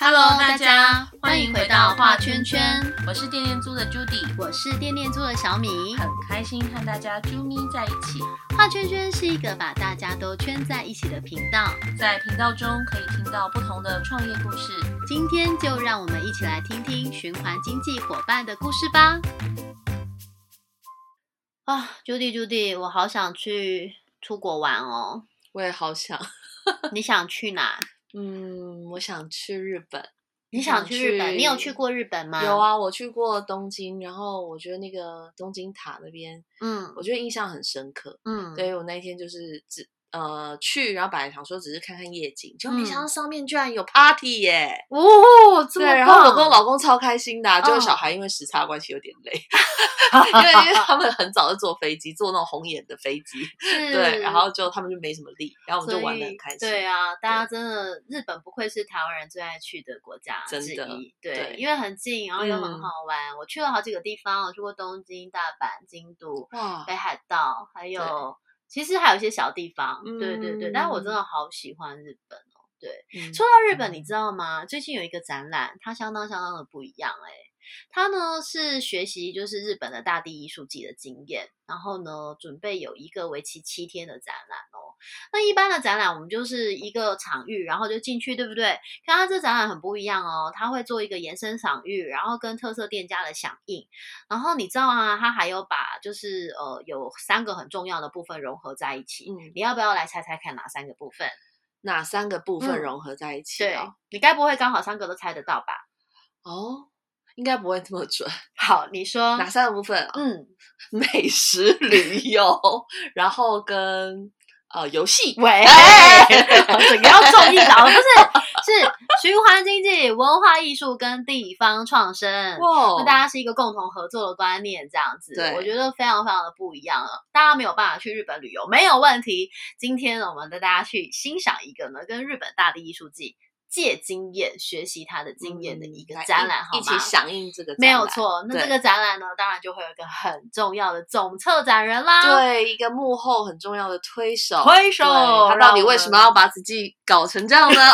Hello，大家欢迎回到画圈圈，我是电电猪的 Judy，我是电电猪的小米，很开心和大家啾咪在一起。画圈圈是一个把大家都圈在一起的频道，在频道中可以听到不同的创业故事。今天就让我们一起来听听循环经济伙伴的故事吧。啊，Judy，Judy，我好想去出国玩哦。我也好想。你想去哪？嗯，我想去日本。你想去日本？你有去过日本吗？有啊，我去过东京，然后我觉得那个东京塔那边，嗯，我觉得印象很深刻。嗯，所以我那一天就是只呃去，然后本来想说只是看看夜景，就没想到上面居然有 party 耶！哦，对，然后我跟我老公超开心的，就是小孩因为时差关系有点累。因为因为他们很早就坐飞机，坐那种红眼的飞机，对，然后就他们就没什么力，然后我们就玩的很开心。对啊，大家真的日本不愧是台湾人最爱去的国家之一，对，因为很近，然后又很好玩。我去了好几个地方，我去过东京、大阪、京都、北海道，还有其实还有一些小地方，对对对。但是我真的好喜欢日本哦。对，说到日本，你知道吗？最近有一个展览，它相当相当的不一样，哎。他呢是学习就是日本的大地艺术季的经验，然后呢准备有一个为期七天的展览哦。那一般的展览我们就是一个场域，然后就进去，对不对？看他这展览很不一样哦，他会做一个延伸场域，然后跟特色店家的响应。然后你知道啊，他还有把就是呃有三个很重要的部分融合在一起。嗯，你要不要来猜猜看哪三个部分？哪三个部分融合在一起？对，你该不会刚好三个都猜得到吧？哦。应该不会这么准。好，你说哪三个部分？嗯，美食、旅游，然后跟呃游戏。喂，整个要重一了，不是？是循环经济、文化艺术跟地方创生。哇，那大家是一个共同合作的观念，这样子，我觉得非常非常的不一样了。大家没有办法去日本旅游，没有问题。今天呢，我们带大家去欣赏一个呢，跟日本大地艺术季。借经验学习他的经验的一个展览，好吗？一起响应这个，没有错。那这个展览呢，当然就会有一个很重要的总策展人啦，对，一个幕后很重要的推手，推手。他到底为什么要把自己搞成这样呢？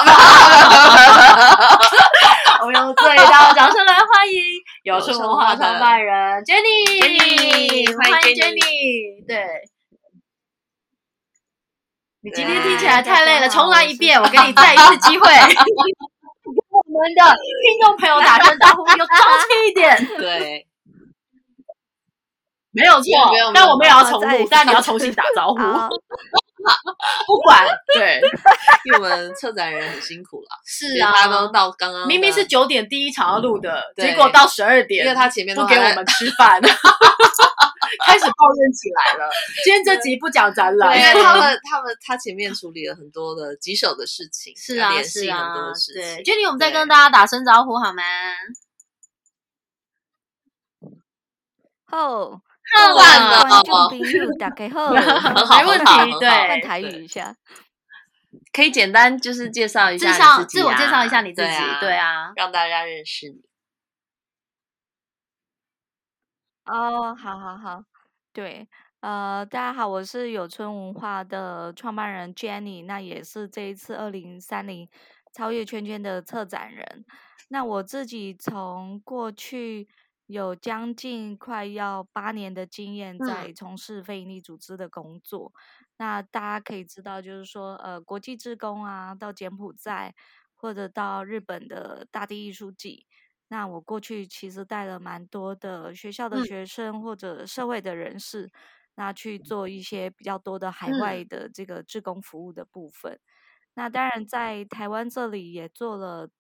我们用最大的掌声来欢迎有声文化创办人 Jenny，欢迎 Jenny，对。你今天听起来太累了，重来一遍，我给你再一次机会。我们的听众朋友打声招呼，有朝气一点。对，没有错，但我们也要重录，但你要重新打招呼。不管，对，因为我们策展人很辛苦了。是啊，他都到刚刚明明是九点第一场要录的，结果到十二点，因为他前面不给我们吃饭。开始抱怨起来了。今天这集不讲展览，因为他们他们他前面处理了很多的棘手的事情，是啊是啊，对。Jenny，我们再跟大家打声招呼好吗？好，好啊，观众朋友大家好，没问题，对，换台语一下，可以简单就是介绍一下，介绍自我介绍一下你自己，对啊，让大家认识你。哦，好好好，对，呃，大家好，我是有春文化的创办人 Jenny，那也是这一次二零三零超越圈圈的策展人。那我自己从过去有将近快要八年的经验，在从事非营利组织的工作。那大家可以知道，就是说，呃，国际志工啊，到柬埔寨或者到日本的大地艺术季。那我过去其实带了蛮多的学校的学生或者社会的人士，那去做一些比较多的海外的这个志工服务的部分。那当然在台湾这里也做了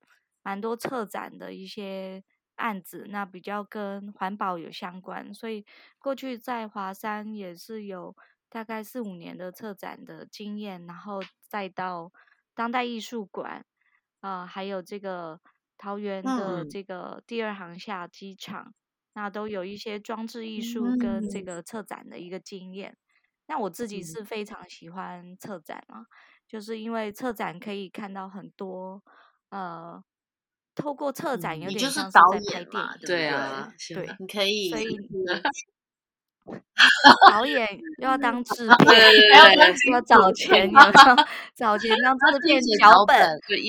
蛮多策展的一些案子，那比较跟环保有相关。所以过去在华山也是有大概四五年的策展的经验，然后再到当代艺术馆，啊，还有这个。桃园的这个第二航厦机场，那都有一些装置艺术跟这个策展的一个经验。那我自己是非常喜欢策展啊，就是因为策展可以看到很多，呃，透过策展有点像是在拍电影，对啊，对，你可以，所以 导演又要当制片，还要说找钱，要找钱当制片、脚本，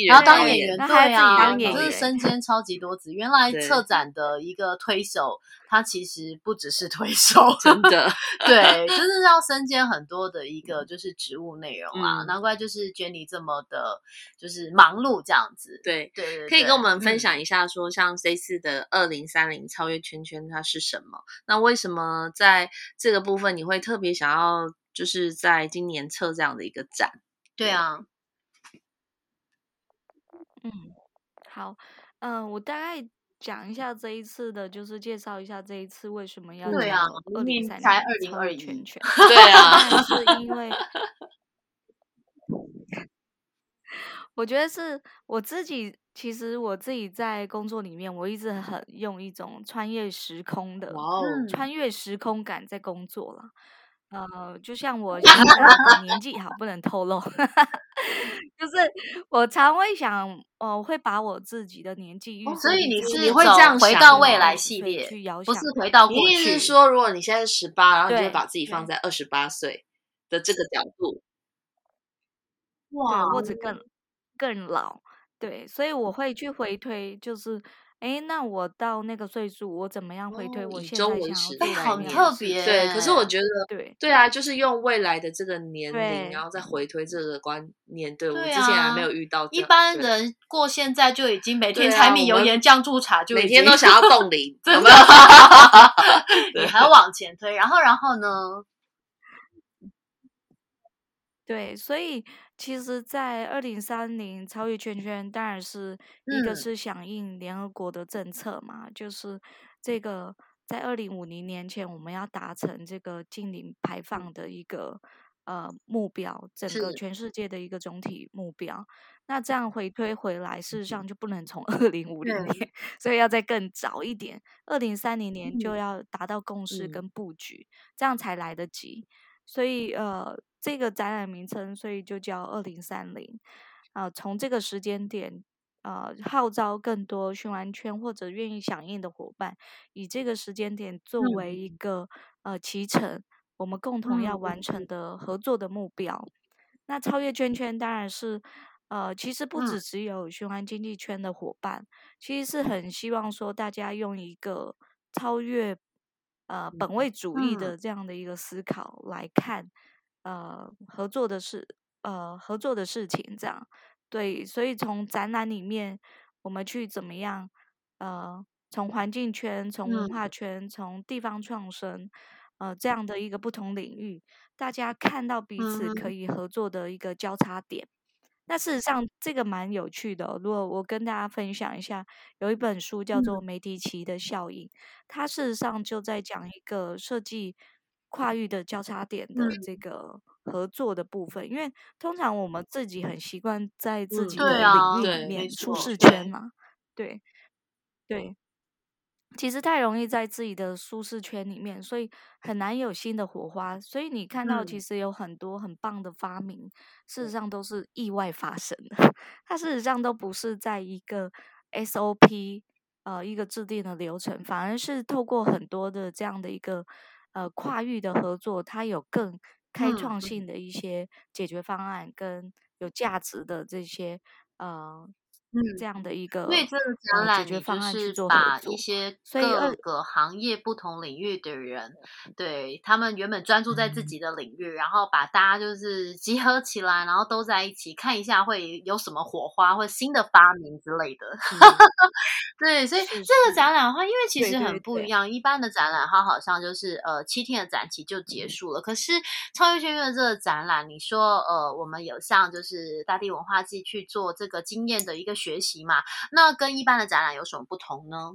然后当演员，对啊，就是身兼超级多职。原来策展的一个推手。他其实不只是推手，真的，对，就是要身兼很多的一个就是职务内容啊，难怪就是 Jenny 这么的，就是忙碌这样子。对对对，可以跟我们分享一下，说像这次的二零三零超越圈圈它是什么？那为什么在这个部分你会特别想要，就是在今年测这样的一个展？对啊，嗯，好，嗯，我大概。讲一下这一次的，就是介绍一下这一次为什么要对啊，二零三才二零二圈圈，对啊，是 因为我觉得是我自己，其实我自己在工作里面，我一直很用一种穿越时空的，穿越时空感在工作了。呃，就像我现在年纪好，不能透露。就是我常会想，呃，会把我自己的年纪，所以你是你会这样回到未来系列，不是回到过去。是说，如果你现在十八，然后你就把自己放在二十八岁的这个角度，哇，或者更更老，对，所以我会去回推，就是。哎，那我到那个岁数，我怎么样回推？我现在想要很特别。对，可是我觉得，对对啊，就是用未来的这个年龄，然后再回推这个观念。对我之前还没有遇到。一般人过现在就已经每天柴米油盐酱醋茶，就每天都想要冻龄，有没有？你还要往前推，然后，然后呢？对，所以。其实，在二零三零超越圈圈，当然是一个是响应联合国的政策嘛，就是这个在二零五零年前我们要达成这个净零排放的一个呃目标，整个全世界的一个总体目标。那这样回推回来，事实上就不能从二零五零年，所以要再更早一点，二零三零年就要达到共识跟布局，这样才来得及。所以呃。这个展览名称，所以就叫二零三零啊。从这个时间点，呃，号召更多循环圈或者愿意响应的伙伴，以这个时间点作为一个呃启程，我们共同要完成的合作的目标。那超越圈圈当然是呃，其实不只只有循环经济圈的伙伴，其实是很希望说大家用一个超越呃本位主义的这样的一个思考来看。呃，合作的事，呃，合作的事情，这样对，所以从展览里面，我们去怎么样，呃，从环境圈，从文化圈，从地方创生，呃，这样的一个不同领域，大家看到彼此可以合作的一个交叉点。那事实上，这个蛮有趣的。如果我跟大家分享一下，有一本书叫做《梅迪奇的效应》，它事实上就在讲一个设计。跨域的交叉点的这个合作的部分，因为通常我们自己很习惯在自己的领域里面舒适圈嘛，对对，其实太容易在自己的舒适圈里面，所以很难有新的火花。所以你看到其实有很多很棒的发明，事实上都是意外发生的，它事实上都不是在一个 SOP 呃一个制定的流程，反而是透过很多的这样的一个。呃，跨域的合作，它有更开创性的一些解决方案，跟有价值的这些呃。嗯，这样的一个，所以这个展览就是把一些各个行业不同领域的人，对他们原本专注在自己的领域，然后把大家就是集合起来，然后都在一起看一下会有什么火花或新的发明之类的。对，所以这个展览的话，因为其实很不一样，一般的展览它好像就是呃七天的展期就结束了，可是超越圈圈这个展览，你说呃我们有像就是大地文化季去做这个经验的一个。学习嘛，那跟一般的展览有什么不同呢？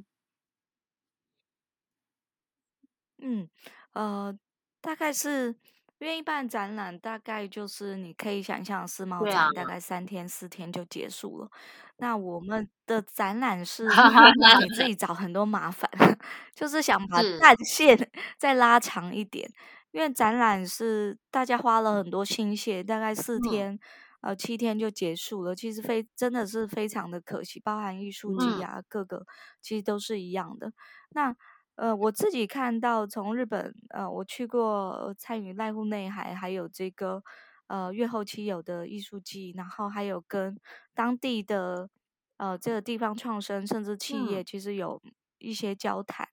嗯，呃，大概是因为一般展览大概就是你可以想象世贸展大概三天四天就结束了。那我们的展览 是你自己找很多麻烦，就是想把战线 再拉长一点，因为展览是大家花了很多心血，大概四天。呃，七天就结束了，其实非真的是非常的可惜，包含艺术季啊，各个其实都是一样的。那呃，我自己看到从日本，呃，我去过参与濑户内海，还有这个呃月后期有的艺术季，然后还有跟当地的呃这个地方创生甚至企业，其实有一些交谈。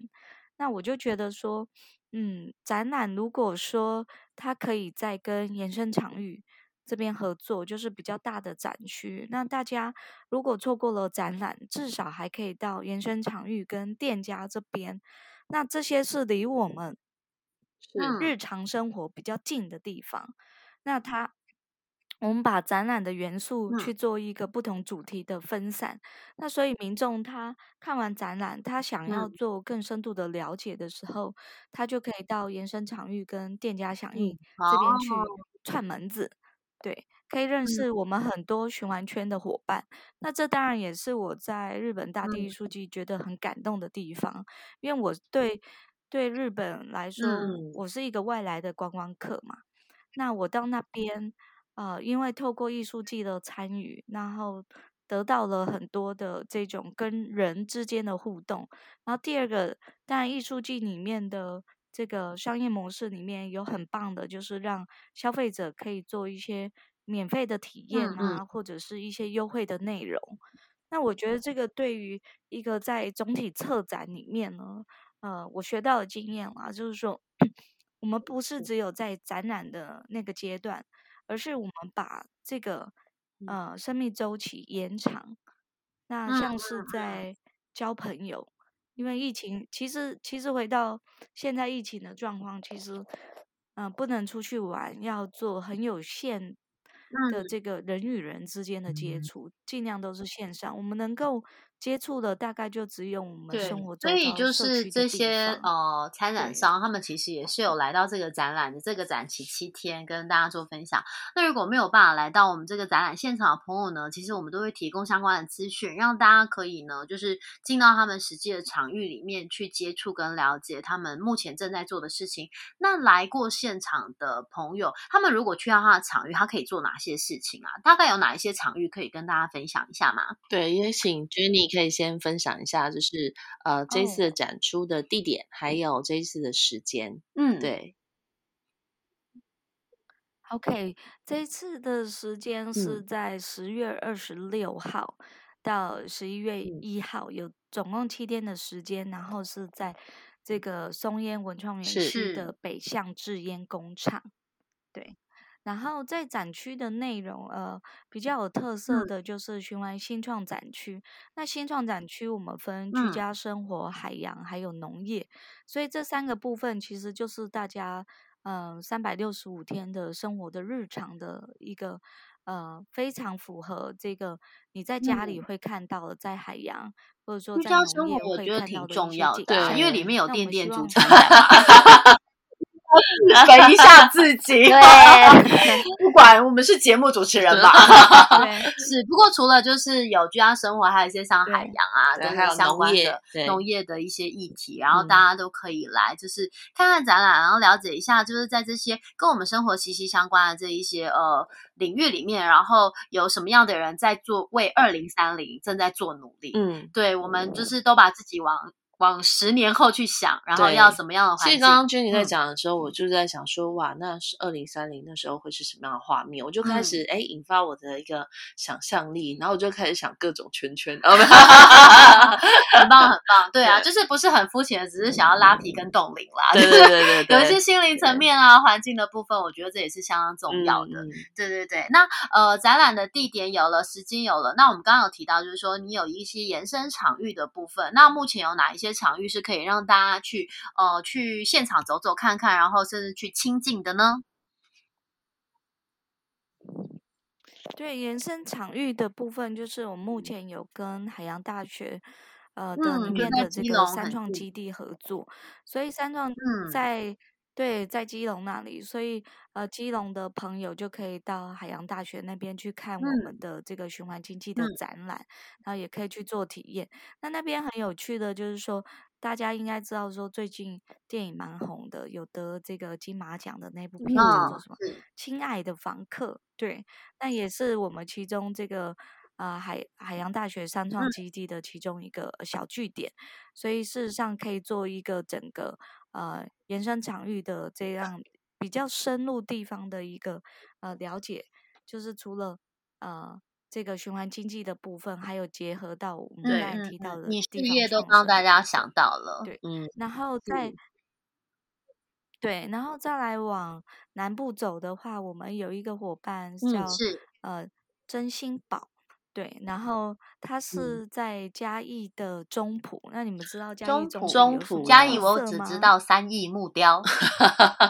那我就觉得说，嗯，展览如果说它可以再跟延伸场域。这边合作就是比较大的展区，那大家如果错过了展览，至少还可以到延伸场域跟店家这边，那这些是离我们日常生活比较近的地方。那它，我们把展览的元素去做一个不同主题的分散，那所以民众他看完展览，他想要做更深度的了解的时候，他就可以到延伸场域跟店家响应这边去串门子。对，可以认识我们很多循环圈的伙伴。那这当然也是我在日本大地艺术季觉得很感动的地方，因为我对对日本来说，我是一个外来的观光客嘛。那我到那边，呃，因为透过艺术季的参与，然后得到了很多的这种跟人之间的互动。然后第二个，当然艺术季里面的。这个商业模式里面有很棒的，就是让消费者可以做一些免费的体验啊，或者是一些优惠的内容。那我觉得这个对于一个在总体策展里面呢，呃，我学到的经验啦，就是说，我们不是只有在展览的那个阶段，而是我们把这个呃生命周期延长。那像是在交朋友。因为疫情，其实其实回到现在疫情的状况，其实，嗯，不能出去玩，要做很有限的这个人与人之间的接触，尽量都是线上。我们能够。接触的大概就只有我们生活中，所以就是这些呃参展商，他们其实也是有来到这个展览的这个展期七天，跟大家做分享。那如果没有办法来到我们这个展览现场的朋友呢，其实我们都会提供相关的资讯，让大家可以呢，就是进到他们实际的场域里面去接触跟了解他们目前正在做的事情。那来过现场的朋友，他们如果去到他的场域，他可以做哪些事情啊？大概有哪一些场域可以跟大家分享一下吗？对，也请 Jenny。可以先分享一下，就是呃这次的展出的地点，还有这一次的时间。嗯，对。OK，这次的时间是在十月二十六号到十一月一号，有总共七天的时间，然后是在这个松烟文创园区的北向制烟工厂。对。然后在展区的内容，呃，比较有特色的就是循环新创展区。那新创展区我们分居家生活、海洋还有农业，所以这三个部分其实就是大家，嗯，三百六十五天的生活的日常的一个，呃，非常符合这个你在家里会看到的，在海洋或者说在农业会看到的一些对，因为里面有店店主参 展。等一下自己，不管我们是节目主持人吧，是。不过除了就是有居家生活，还有一些像海洋啊，跟相关的农业的一些议题，然后大家都可以来，就是看看展览，然后了解一下，就是在这些跟我们生活息息相关的这一些呃领域里面，然后有什么样的人在做为二零三零正在做努力。嗯，对，我们就是都把自己往。往十年后去想，然后要什么样的环境？其实刚刚 Jenny 在讲的时候，我就在想说，哇，那是二零三零那时候会是什么样的画面？我就开始哎，引发我的一个想象力，然后我就开始想各种圈圈，很棒很棒，对啊，就是不是很肤浅的，只是想要拉皮跟冻龄啦，对对对对，有一些心灵层面啊、环境的部分，我觉得这也是相当重要的。对对对，那呃，展览的地点有了，时间有了，那我们刚刚有提到，就是说你有一些延伸场域的部分，那目前有哪一些？场域是可以让大家去呃去现场走走看看，然后甚至去亲近的呢。对，延伸场域的部分，就是我目前有跟海洋大学呃的里面的这个三创基地合作，所以三创在。对，在基隆那里，所以呃，基隆的朋友就可以到海洋大学那边去看我们的这个循环经济的展览，然后也可以去做体验。那那边很有趣的，就是说大家应该知道，说最近电影蛮红的，有得这个金马奖的那部片叫做什么？《亲爱的房客》。对，那也是我们其中这个呃海海洋大学三创基地的其中一个小据点，所以事实上可以做一个整个呃延伸场域的这样比较深入地方的一个呃了解，就是除了呃这个循环经济的部分，还有结合到我们刚才提到的，你事业都帮大家想到了，对，嗯，然后再。对，然后再来往南部走的话，我们有一个伙伴叫呃真心宝，对，然后他是在嘉义的中埔。那你们知道嘉义中埔？嘉义我只知道三义木雕，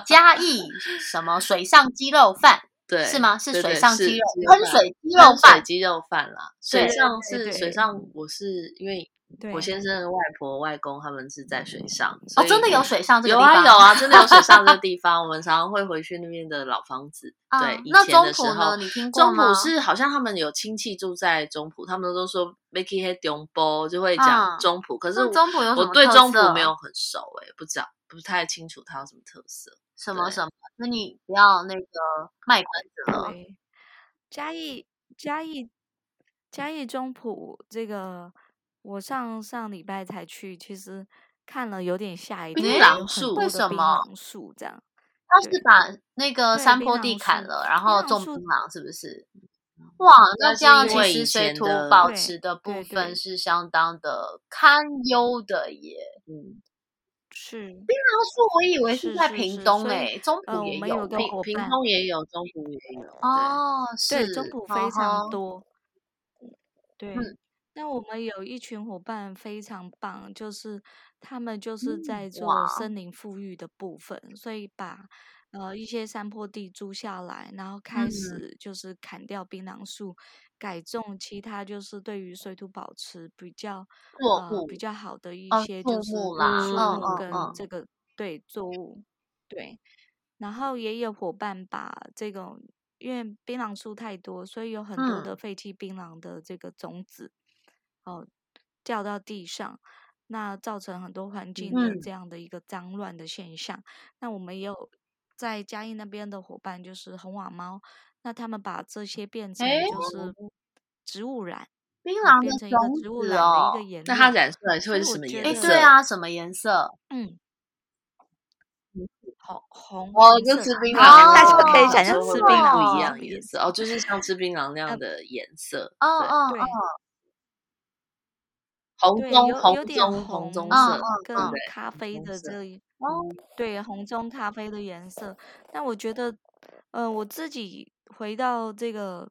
嘉义什么水上鸡肉饭？对，是吗？是水上鸡肉喷水鸡肉饭，鸡肉饭啦。水上是水上，我是因为。我先生的外婆、外公他们是在水上哦，真的有水上这个地方？有啊，有啊，真的有水上这个 地方。我们常常会回去那边的老房子。对，以前的时候，你听过吗？中埔是好像他们有亲戚住在中埔，他们都说 Vicky e d o n 就会讲中埔。可是中埔有我对中埔没有很熟哎，不知道，不太清楚它有什么特色。什么什么？那你不要那个卖关子了。嘉义，嘉义，嘉义中埔这个。我上上礼拜才去，其实看了有点吓一跳。槟榔树为什么？树这样，他是把那个山坡地砍了，然后种槟榔，是不是？哇，那这样其实水土保持的部分是相当的堪忧的耶。嗯，是槟榔树，我以为是在屏东诶，中埔也有，屏屏东也有，中埔也有。哦，是中埔非常多。对。那我们有一群伙伴非常棒，就是他们就是在做森林富裕的部分，所以把呃一些山坡地租下来，然后开始就是砍掉槟榔树，改种其他就是对于水土保持比较呃比较好的一些就是树木跟这。个对作物对，然后也有伙伴把这种因为槟榔树太多，所以有很多的废弃槟榔的这个种子。哦，掉到地上，那造成很多环境的这样的一个脏乱的现象。那我们也有在嘉义那边的伙伴，就是红瓦猫，那他们把这些变成就是植物染，槟榔变成一个植物染的一个颜色。那它染出来是会是什么颜色？对啊，什么颜色？嗯，红红哦，就吃槟榔，大家可以想象吃槟榔不一样的颜色哦，就是像吃槟榔那样的颜色。哦哦哦。红棕红棕红棕色，跟咖啡的这哦，对红棕咖啡的颜色。但我觉得，呃，我自己回到这个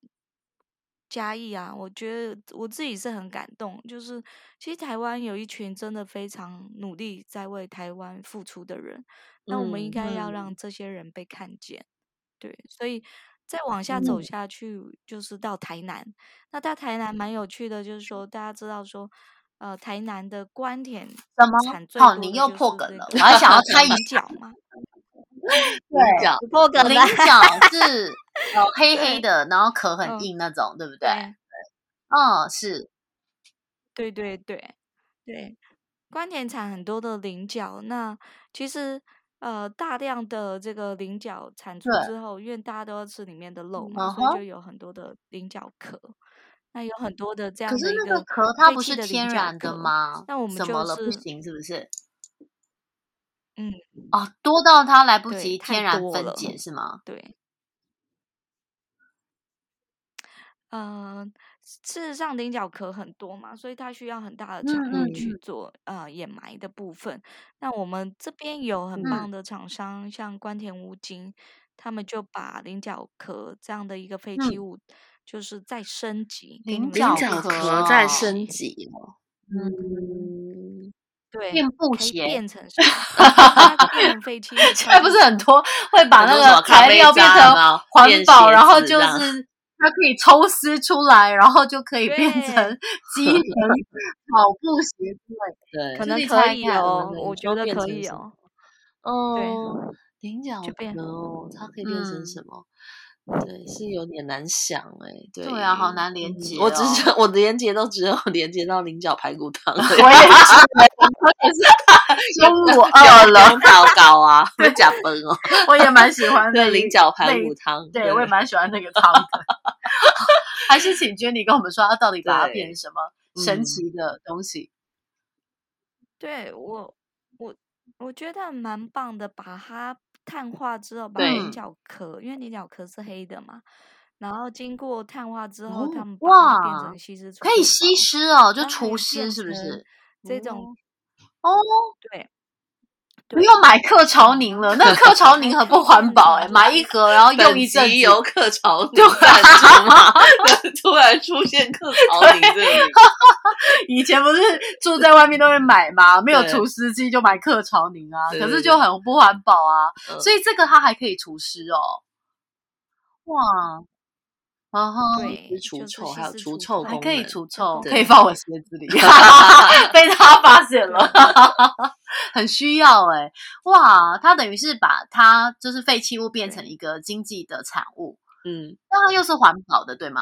嘉义啊，我觉得我自己是很感动。就是其实台湾有一群真的非常努力在为台湾付出的人，那我们应该要让这些人被看见。对，所以再往下走下去，就是到台南。那到台南蛮有趣的，就是说大家知道说。呃，台南的关田什么？哦，你又破梗了，我还想要猜一角吗？对，角破梗。菱角是呃黑黑的，然后壳很硬那种，对不对？嗯，是。对对对对，关田产很多的菱角，那其实呃大量的这个菱角产出之后，因为大家都要吃里面的肉嘛，所以就有很多的菱角壳。那有很多的这样的一个壳，它不是天然的吗？那我们怎么了？不行，是不是？嗯，哦，多到它来不及天然分解，是吗？对。嗯，事实上，菱角壳很多嘛，所以它需要很大的场地去做呃掩埋的部分。那我们这边有很棒的厂商，像关田乌金，他们就把菱角壳这样的一个废弃物。就是在升级，菱角壳在升级哦。嗯，对，变布鞋变成什么？变成废弃。现在不是很多会把那个材料变成环保，然后就是 它可以抽丝出来，然后就可以变成 机能跑步鞋之类。对，可能可以哦，我觉得可以哦。哦，菱角壳哦，它可以变成什么？对，是有点难想哎，对，对啊，好难连接。我只是 我的连接都只有连接到菱角排骨汤。我也是，我也是中午饿了，糟糕啊，会假崩哦。我也蛮喜欢的菱角排骨汤，对我也蛮喜欢那个汤的。还是请 Jenny 跟我们说，它到底把它变成什么神奇的东西？对我，我我觉得蛮棒的，把它碳化之后，把菱角壳，因为你角壳是黑的嘛。然后经过碳化之后，他们哇，变成吸湿，可以吸湿哦，就除湿是不是？这种哦，对，不用买克潮宁了，那克潮宁很不环保哎，买一盒然后用一阵子。由克潮宁赞助吗？突然出现克潮宁这里，以前不是住在外面都会买吗？没有除湿机就买克潮宁啊，可是就很不环保啊，所以这个它还可以除湿哦，哇。啊哈，除臭还有除臭还可以除臭，可以放我鞋子里，被他发现了，很需要哎，哇，他等于是把它就是废弃物变成一个经济的产物，嗯，那它又是环保的，对吗？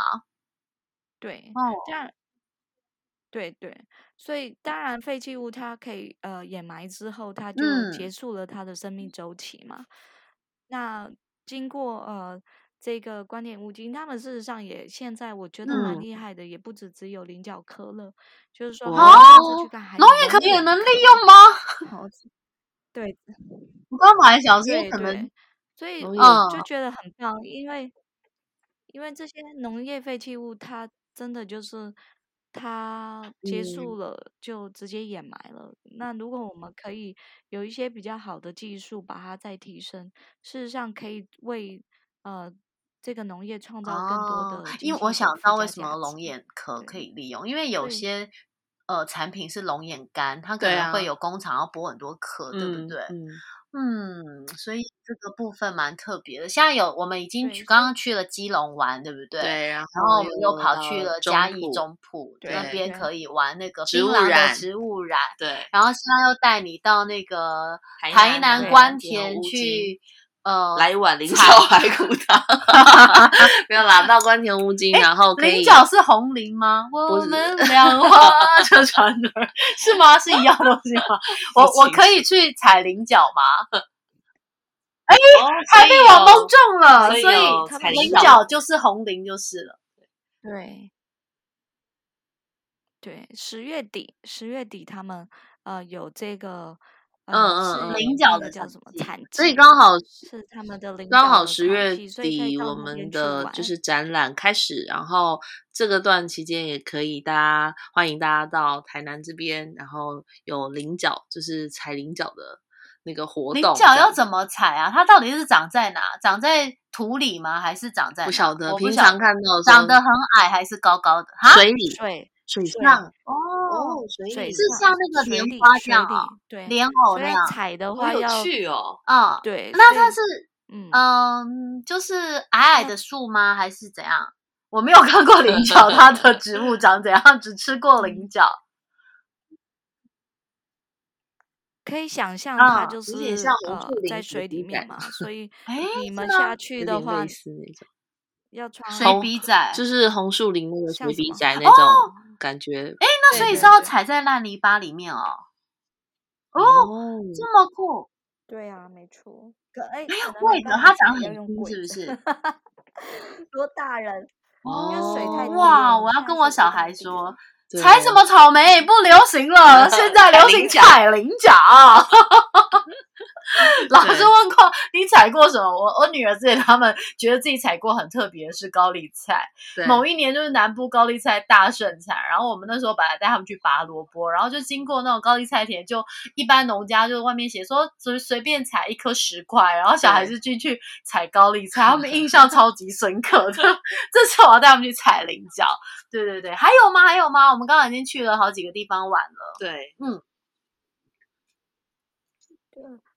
对，哦，这样，对对，所以当然废弃物它可以呃掩埋之后，它就结束了它的生命周期嘛，那经过呃。这个观点五金，他们事实上也现在我觉得蛮厉害的，也不止只有菱角科了，就是说，哦，农业可也能利用吗？对，我刚买小是可能，所以嗯，就觉得很棒，因为因为这些农业废弃物，它真的就是它结束了就直接掩埋了。那如果我们可以有一些比较好的技术把它再提升，事实上可以为呃。这个农业创造更多的，因为我想到为什么龙眼壳可以利用，因为有些呃产品是龙眼干，它可能会有工厂要剥很多壳，对不对？嗯，所以这个部分蛮特别的。现在有我们已经去刚刚去了基隆玩，对不对？对，然后我们又跑去了嘉义中埔那边，可以玩那个槟榔的植物染。对，然后现在又带你到那个台南关田去。呃，来一碗菱角 排骨汤，没有啦，到关田乌金，然后可以。菱角是红菱吗？我们两花车船儿是吗？是一样东西吗？我我可以去采菱角吗？哎，还被我蒙中了，所以菱角就是红菱就是了。对，对，十月底，十月底他们呃有这个。嗯嗯，菱角的叫什么产？所以刚好是他们的菱角刚好十月底，我们的就是展览开始，然后这个段期间也可以，大家欢迎大家到台南这边，然后有菱角，就是采菱角的那个活动。菱角要怎么采啊？它到底是长在哪？长在土里吗？还是长在不晓得？平常看到长得很矮还是高高的？水里水。水上哦，水是像那个莲花这样，对，莲藕那样采的话要去哦，啊，对，那它是嗯，就是矮矮的树吗？还是怎样？我没有看过菱角，它的植物长怎样？只吃过菱角，可以想象它就是呃在水里面嘛，所以你们下去的话。要穿水笔仔，就是红树林那个水笔仔那种感觉。哎，那所以是要踩在烂泥巴里面哦。哦，这么酷。对啊，没错。可哎，贵的，它长很低，是不是？多大人？哦，水太哇！我要跟我小孩说，采什么草莓不流行了，现在流行踩菱角。老师问过你采过什么？我我女儿之前他们觉得自己采过很特别的是高丽菜。某一年就是南部高丽菜大盛产，然后我们那时候本来带他们去拔萝卜，然后就经过那种高丽菜田，就一般农家就外面写说随随便采一颗十块，然后小孩子进去采高丽菜，他们印象 超级深刻的。这次我要带他们去采菱角。对对对，还有吗？还有吗？我们刚刚已经去了好几个地方玩了。对，嗯。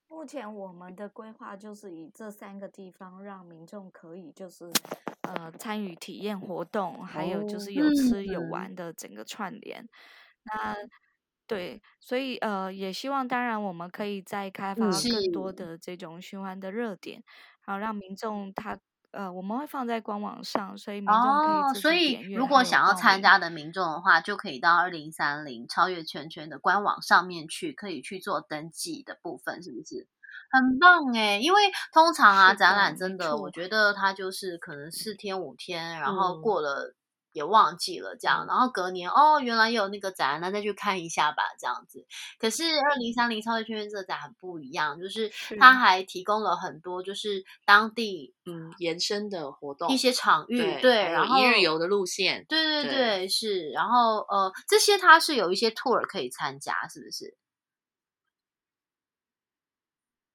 目前我们的规划就是以这三个地方让民众可以就是呃参与体验活动，还有就是有吃有玩的整个串联。那对，所以呃也希望当然我们可以再开发更多的这种循环的热点，然后让民众他。呃，我们会放在官网上，所以民众可以所以如果想要参加的民众的话，就可以到二零三零超越圈圈的官网上面去，可以去做登记的部分，是不是？很棒哎，因为通常啊，展览真的，我觉得它就是可能四天五天，然后过了也忘记了这样，然后隔年哦，原来有那个展，那再去看一下吧，这样子。可是二零三零超级圈圈这个展很不一样，就是它还提供了很多就是当地嗯延伸的活动，一些场域对，然后一日游的路线，对对对是，然后呃这些它是有一些 tour 可以参加，是不是？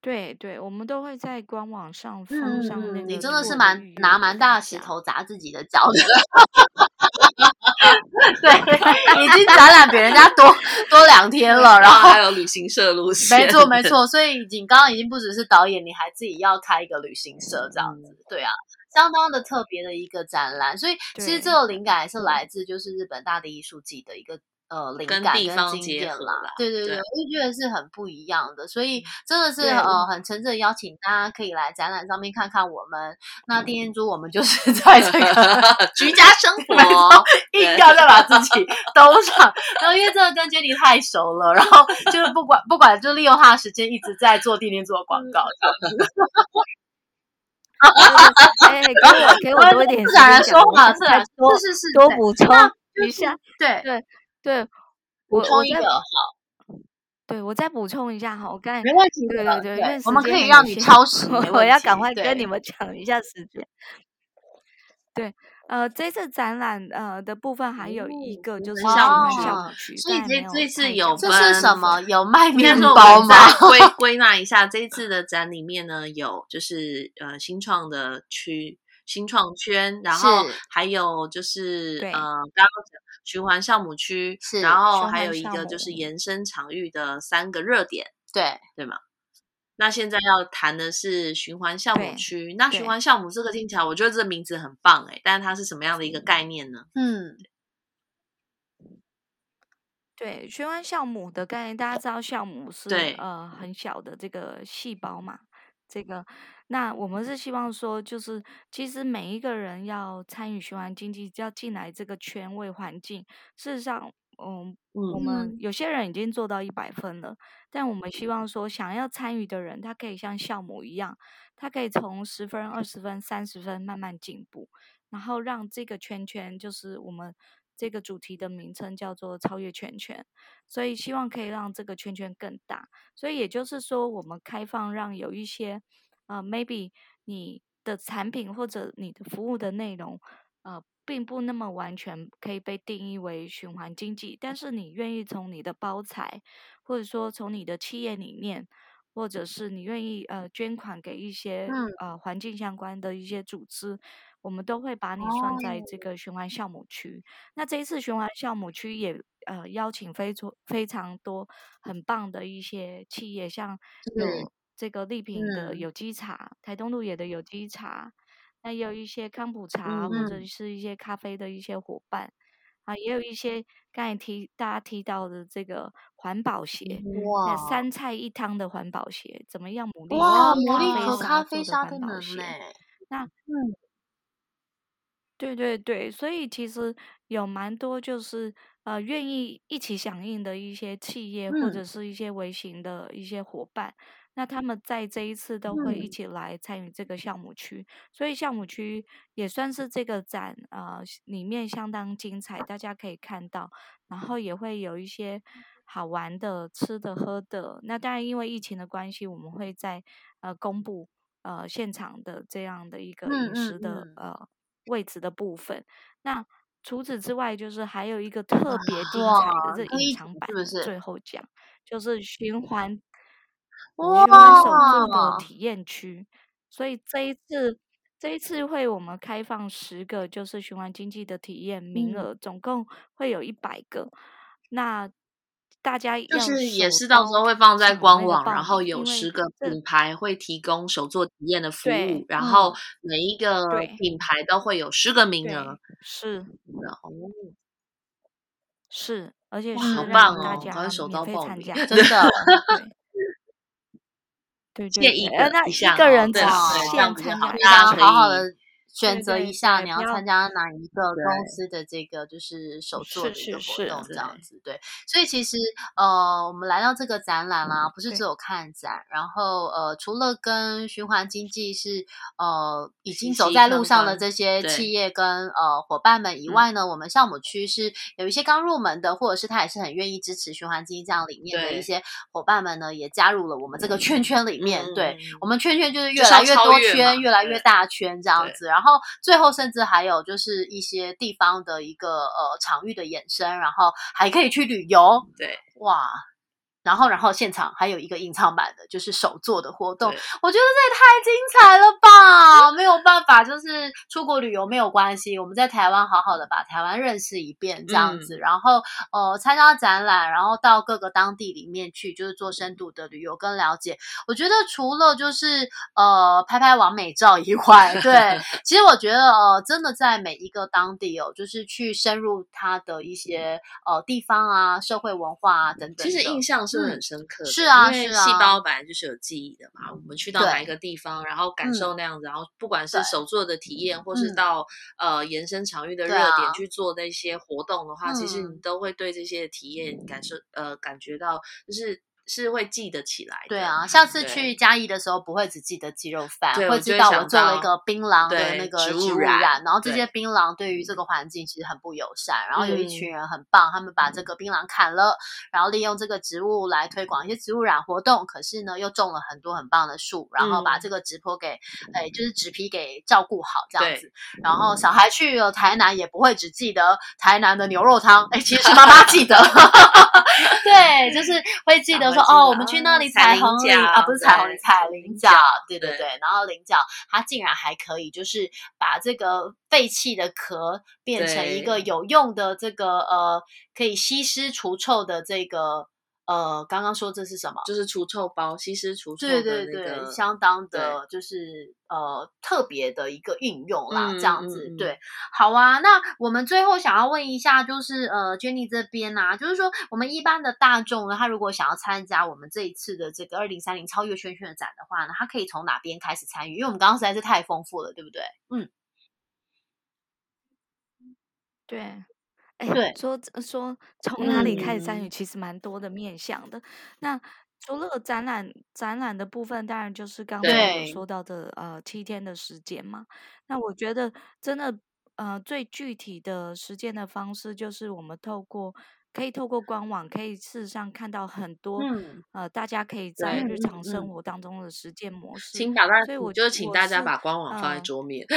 对对，我们都会在官网上放上那个。你真的是蛮拿蛮大石头砸自己的脚的。对，已经展览比人家多 多两天了，然后还有旅行社路线。没错没错，所以你刚刚已经不只是导演，你还自己要开一个旅行社这样子。对啊，相当的特别的一个展览。所以其实这个灵感还是来自就是日本大地艺术季的一个。呃，灵感跟经验啦，对对对，我就觉得是很不一样的，所以真的是呃很诚挚邀请大家可以来展览上面看看我们。那丁彦珠，我们就是 在这个 居家生活，硬要再把自己 兜上。然后因为这个跟 Jenny 太熟了，然后就是不管不管，就利用他的时间一直在做店面做广告。哎，给我给我多一点，自然说话，自然说，是是是，多补充一下，对对。对，补充一个好。对，我再补充一下哈，我刚才没问题，对对对，因为我们可以让你超时，我要赶快跟你们讲一下时间。对，呃，这次展览呃的部分还有一个就是项目项目区，所以这这次有这是什么？有卖 面包吗？归归纳一下，这一次的展里面呢，有就是呃新创的区。新创圈，然后还有就是呃，刚刚讲循环项目区，然后还有一个就是延伸场域的三个热点，对对吗？那现在要谈的是循环项目区。那循环项目这个听起来，我觉得这个名字很棒哎，但是它是什么样的一个概念呢？嗯，对，循环项目的概念，大家知道项目是呃很小的这个细胞嘛，这个。那我们是希望说，就是其实每一个人要参与循环经济，要进来这个圈位环境。事实上，嗯，我们有些人已经做到一百分了，但我们希望说，想要参与的人，他可以像酵母一样，他可以从十分、二十分、三十分慢慢进步，然后让这个圈圈，就是我们这个主题的名称叫做超越圈圈。所以希望可以让这个圈圈更大。所以也就是说，我们开放让有一些。呃，maybe 你的产品或者你的服务的内容，呃，并不那么完全可以被定义为循环经济，但是你愿意从你的包材，或者说从你的企业理念，或者是你愿意呃捐款给一些呃环境相关的一些组织，我们都会把你算在这个循环项目区。那这一次循环项目区也呃邀请非常非常多很棒的一些企业，像有。这个丽萍的有机茶，台东路野的有机茶，那也有一些康普茶或者是一些咖啡的一些伙伴啊，也有一些刚才提大家提到的这个环保鞋，哇，三菜一汤的环保鞋怎么样？牡蛎哇，牡蛎和咖啡沙的环保那嗯，对对对，所以其实有蛮多就是呃愿意一起响应的一些企业或者是一些微型的一些伙伴。那他们在这一次都会一起来参与这个项目区，所以项目区也算是这个展呃里面相当精彩，大家可以看到，然后也会有一些好玩的吃的喝的。那当然因为疫情的关系，我们会在呃公布呃现场的这样的一个饮食的呃位置的部分。那除此之外，就是还有一个特别精彩的这隐藏版最后讲，就是循环。循环手作的体验区，所以这一次这一次会我们开放十个就是循环经济的体验名额，总共会有一百个。那大家就是也是到时候会放在官网，然后有十个品牌会提供手作体验的服务，然后每一个品牌都会有十个名额。是，哦，是，而且好棒哦，好像手到报名，真的。对对，那一个人只限参加，好好的选择一下你要参加哪一个公司的这个就是手做的一个活动这样子。对，所以其实呃，我们来到这个展览啦，不是只有看展，然后呃，除了跟循环经济是呃已经走在路上的这些企业跟呃伙伴们以外呢，我们项目区是有一些刚入门的，或者是他也是很愿意支持循环经济这样理念的一些伙伴们呢，也加入了我们这个圈圈里面。对我们圈圈就是越来越多圈，越来越大圈这样子。然后最后甚至还有就是一些地方的一个呃场域的衍生，然后还可以去旅游。对，哇。然后，然后现场还有一个隐藏版的，就是手做的活动。我觉得这也太精彩了吧！没有办法，就是出国旅游没有关系，我们在台湾好好的把台湾认识一遍这样子。然后，呃，参加展览，然后到各个当地里面去，就是做深度的旅游跟了解。我觉得除了就是呃拍拍完美照以外，对，其实我觉得呃真的在每一个当地哦，就是去深入它的一些呃地方啊、社会文化啊等等。其实印象。是很深刻，是啊，因为细胞本来就是有记忆的嘛。我们去到哪一个地方，然后感受那样子，然后不管是手做的体验，或是到呃延伸场域的热点去做那些活动的话，其实你都会对这些体验感受呃感觉到就是。是会记得起来。对啊，下次去嘉义的时候，不会只记得鸡肉饭，会知道我做了一个槟榔的那个植物染。然后这些槟榔对于这个环境其实很不友善。然后有一群人很棒，他们把这个槟榔砍了，然后利用这个植物来推广一些植物染活动。可是呢，又种了很多很棒的树，然后把这个植坡给，哎，就是植皮给照顾好这样子。然后小孩去了台南，也不会只记得台南的牛肉汤，哎，其实是妈妈记得。对，就是会记得说。哦，我们去那里采红菱啊，不是采红菱，采菱角，对对对。然后菱角它竟然还可以，就是把这个废弃的壳变成一个有用的这个呃，可以吸湿除臭的这个。呃，刚刚说这是什么？就是除臭包，吸湿除臭的对对对，相当的，就是呃特别的一个运用啦，这样子对。好啊，那我们最后想要问一下，就是呃，Jenny 这边呢，就是说我们一般的大众呢，他如果想要参加我们这一次的这个二零三零超越圈圈的展的话呢，他可以从哪边开始参与？因为我们刚刚实在是太丰富了，对不对？嗯，对。对，说说从哪里开始参与，其实蛮多的面向的。那除了展览，展览的部分，当然就是刚才有说到的呃七天的时间嘛。那我觉得真的呃最具体的实践的方式，就是我们透过可以透过官网，可以事实上看到很多呃大家可以在日常生活当中的实践模式。请打所以我就请大家把官网放在桌面。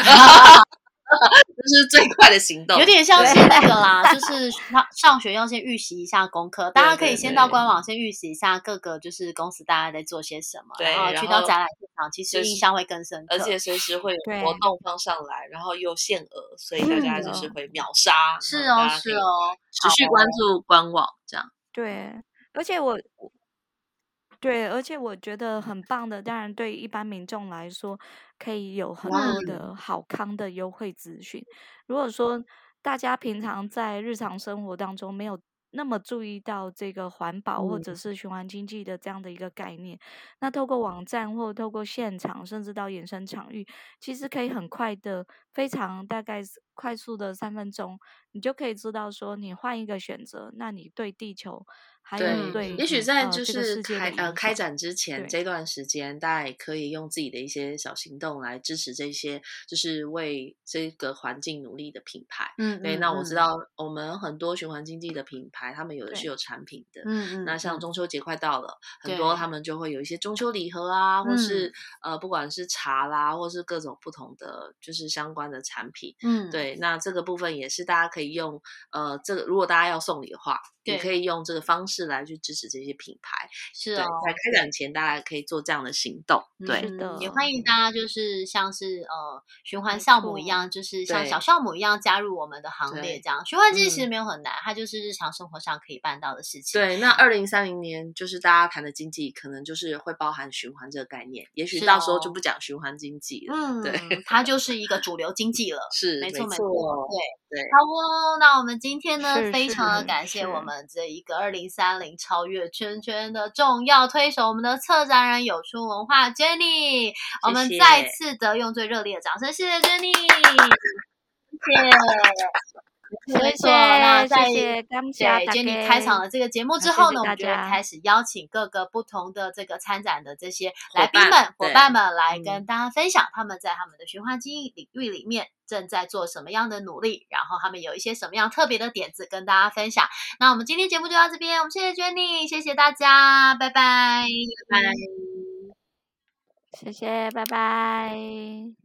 这是最快的行动，有点像是那个啦，就是上上学要先预习一下功课，大家可以先到官网先预习一下各个就是公司大家在做些什么，然后去到展览现场，其实印象会更深刻，而且随时会有活动放上来，然后又限额，所以大家就是会秒杀。是哦，是哦，持续关注官网这样。对，而且我。对，而且我觉得很棒的，当然对一般民众来说，可以有很多的好康的优惠资讯。如果说大家平常在日常生活当中没有那么注意到这个环保或者是循环经济的这样的一个概念，那透过网站或透过现场，甚至到衍生场域，其实可以很快的、非常大概快速的三分钟，你就可以知道说，你换一个选择，那你对地球还有。对，也许在就是开呃开展之前这段时间，大家也可以用自己的一些小行动来支持这些，就是为这个环境努力的品牌。嗯，对。那我知道我们很多循环经济的品牌，他们有的是有产品的。嗯嗯。那像中秋节快到了，很多他们就会有一些中秋礼盒啊，或是呃不管是茶啦，或是各种不同的就是相关的产品。嗯，对。那这个部分也是大家可以用呃这个，如果大家要送礼的话。也可以用这个方式来去支持这些品牌，是哦，在开展前大家可以做这样的行动，对，也欢迎大家就是像是呃循环项目一样，就是像小。项目一样加入我们的行列，这样。循环经济其实没有很难，它就是日常生活上可以办到的事情。对，那二零三零年就是大家谈的经济，可能就是会包含循环这个概念，也许到时候就不讲循环经济了，嗯，对，它就是一个主流经济了。是，没错没错，对对。好哦，那我们今天呢，非常的感谢我们这一个二零三零超越圈圈的重要推手，我们的策展人有出文化 Jenny，我们再次的用最热烈的掌声，谢谢 Jenny，谢谢。没错，那在对 Jenny 开场了这个节目之后呢，我们就开始邀请各个不同的这个参展的这些来宾们、伙伴们来跟大家分享他们在他们的循环经营领域里面正在做什么样的努力，然后他们有一些什么样特别的点子跟大家分享。那我们今天节目就到这边，我们谢谢 Jenny，谢谢大家，拜拜，拜拜，谢谢，拜拜。